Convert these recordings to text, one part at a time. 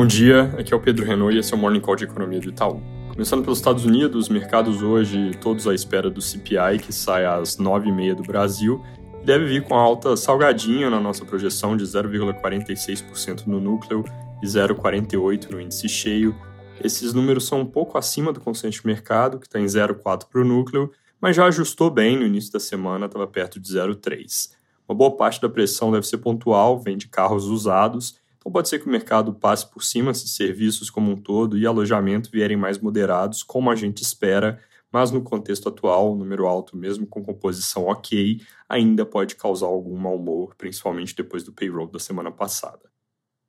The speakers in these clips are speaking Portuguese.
Bom dia, aqui é o Pedro Renault e esse é o Morning Call de Economia do Itaú. Começando pelos Estados Unidos, mercados hoje todos à espera do CPI, que sai às 9h30 do Brasil, e deve vir com alta salgadinha na nossa projeção de 0,46% no núcleo e 0,48% no índice cheio. Esses números são um pouco acima do consenso de mercado, que está em 0,4% para o núcleo, mas já ajustou bem no início da semana, estava perto de 0,3%. Uma boa parte da pressão deve ser pontual, vem de carros usados, então pode ser que o mercado passe por cima se serviços como um todo e alojamento vierem mais moderados, como a gente espera, mas no contexto atual, o número alto, mesmo com composição ok, ainda pode causar algum mau humor, principalmente depois do payroll da semana passada.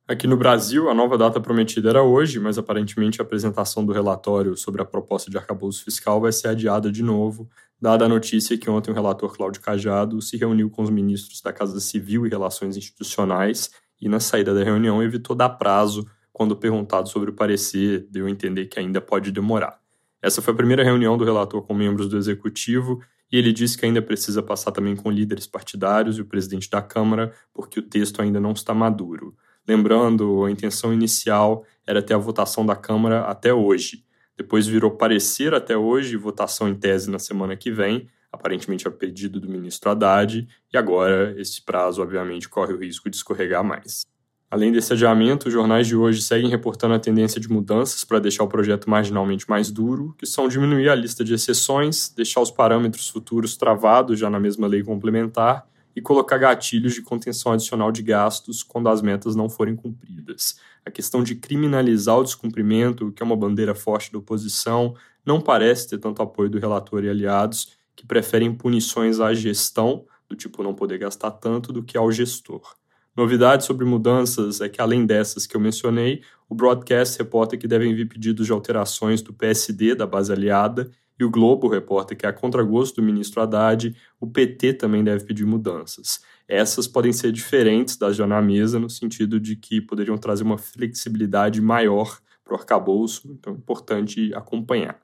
Aqui no Brasil, a nova data prometida era hoje, mas aparentemente a apresentação do relatório sobre a proposta de arcabouço fiscal vai ser adiada de novo, dada a notícia que ontem o relator Cláudio Cajado se reuniu com os ministros da Casa Civil e Relações Institucionais e, na saída da reunião, evitou dar prazo quando perguntado sobre o parecer, deu a entender que ainda pode demorar. Essa foi a primeira reunião do relator com membros do executivo e ele disse que ainda precisa passar também com líderes partidários e o presidente da Câmara, porque o texto ainda não está maduro. Lembrando, a intenção inicial era ter a votação da Câmara até hoje. Depois virou parecer até hoje, votação em tese na semana que vem, aparentemente a pedido do ministro Haddad, e agora esse prazo, obviamente, corre o risco de escorregar mais. Além desse adiamento, os jornais de hoje seguem reportando a tendência de mudanças para deixar o projeto marginalmente mais duro, que são diminuir a lista de exceções, deixar os parâmetros futuros travados já na mesma lei complementar e colocar gatilhos de contenção adicional de gastos quando as metas não forem cumpridas. A questão de criminalizar o descumprimento, que é uma bandeira forte da oposição, não parece ter tanto apoio do relator e aliados, que preferem punições à gestão, do tipo não poder gastar tanto, do que ao gestor. Novidade sobre mudanças é que, além dessas que eu mencionei, o broadcast reporta que devem vir pedidos de alterações do PSD, da base aliada, e o Globo reporta que, a contragosto do ministro Haddad, o PT também deve pedir mudanças. Essas podem ser diferentes das já na mesa, no sentido de que poderiam trazer uma flexibilidade maior para o arcabouço, então é importante acompanhar.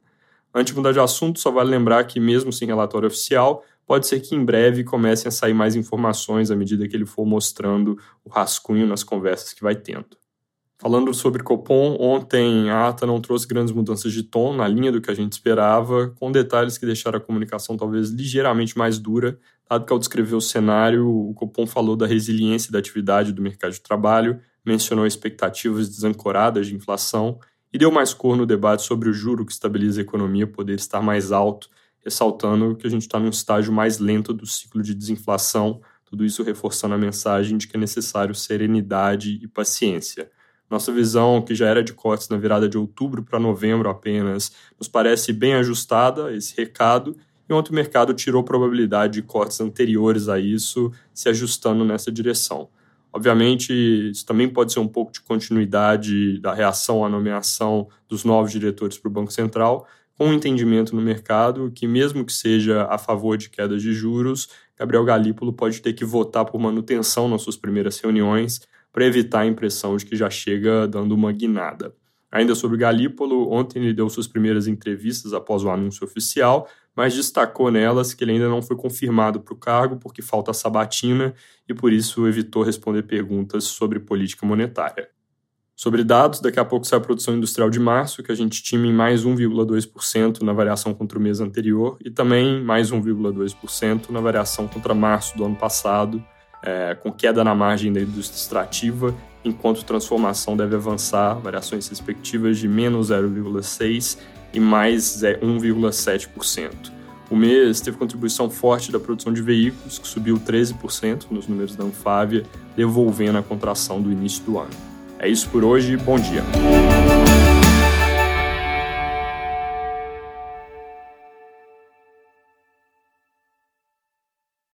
Antes de mudar de assunto, só vale lembrar que, mesmo sem relatório oficial, pode ser que em breve comecem a sair mais informações à medida que ele for mostrando o rascunho nas conversas que vai tendo. Falando sobre Copom, ontem a ata não trouxe grandes mudanças de tom, na linha do que a gente esperava, com detalhes que deixaram a comunicação talvez ligeiramente mais dura, dado que ao descrever o cenário, o Copom falou da resiliência da atividade do mercado de trabalho, mencionou expectativas desancoradas de inflação e deu mais cor no debate sobre o juro que estabiliza a economia poder estar mais alto, ressaltando que a gente está num estágio mais lento do ciclo de desinflação, tudo isso reforçando a mensagem de que é necessário serenidade e paciência. Nossa visão, que já era de cortes na virada de outubro para novembro apenas, nos parece bem ajustada esse recado, e ontem o mercado tirou probabilidade de cortes anteriores a isso, se ajustando nessa direção. Obviamente, isso também pode ser um pouco de continuidade da reação à nomeação dos novos diretores para o Banco Central, com um entendimento no mercado que, mesmo que seja a favor de quedas de juros, Gabriel Galípolo pode ter que votar por manutenção nas suas primeiras reuniões, para evitar a impressão de que já chega dando uma guinada. Ainda sobre Galípolo, ontem ele deu suas primeiras entrevistas após o anúncio oficial, mas destacou nelas que ele ainda não foi confirmado para o cargo porque falta a sabatina e por isso evitou responder perguntas sobre política monetária. Sobre dados, daqui a pouco sai a produção industrial de março, que a gente estima em mais 1,2% na variação contra o mês anterior, e também mais 1,2% na variação contra março do ano passado, é, com queda na margem da indústria extrativa, enquanto transformação deve avançar, variações respectivas de menos 0,6% e mais 1,7%. O mês teve contribuição forte da produção de veículos, que subiu 13% nos números da Anfávia, devolvendo a contração do início do ano. É isso por hoje, bom dia.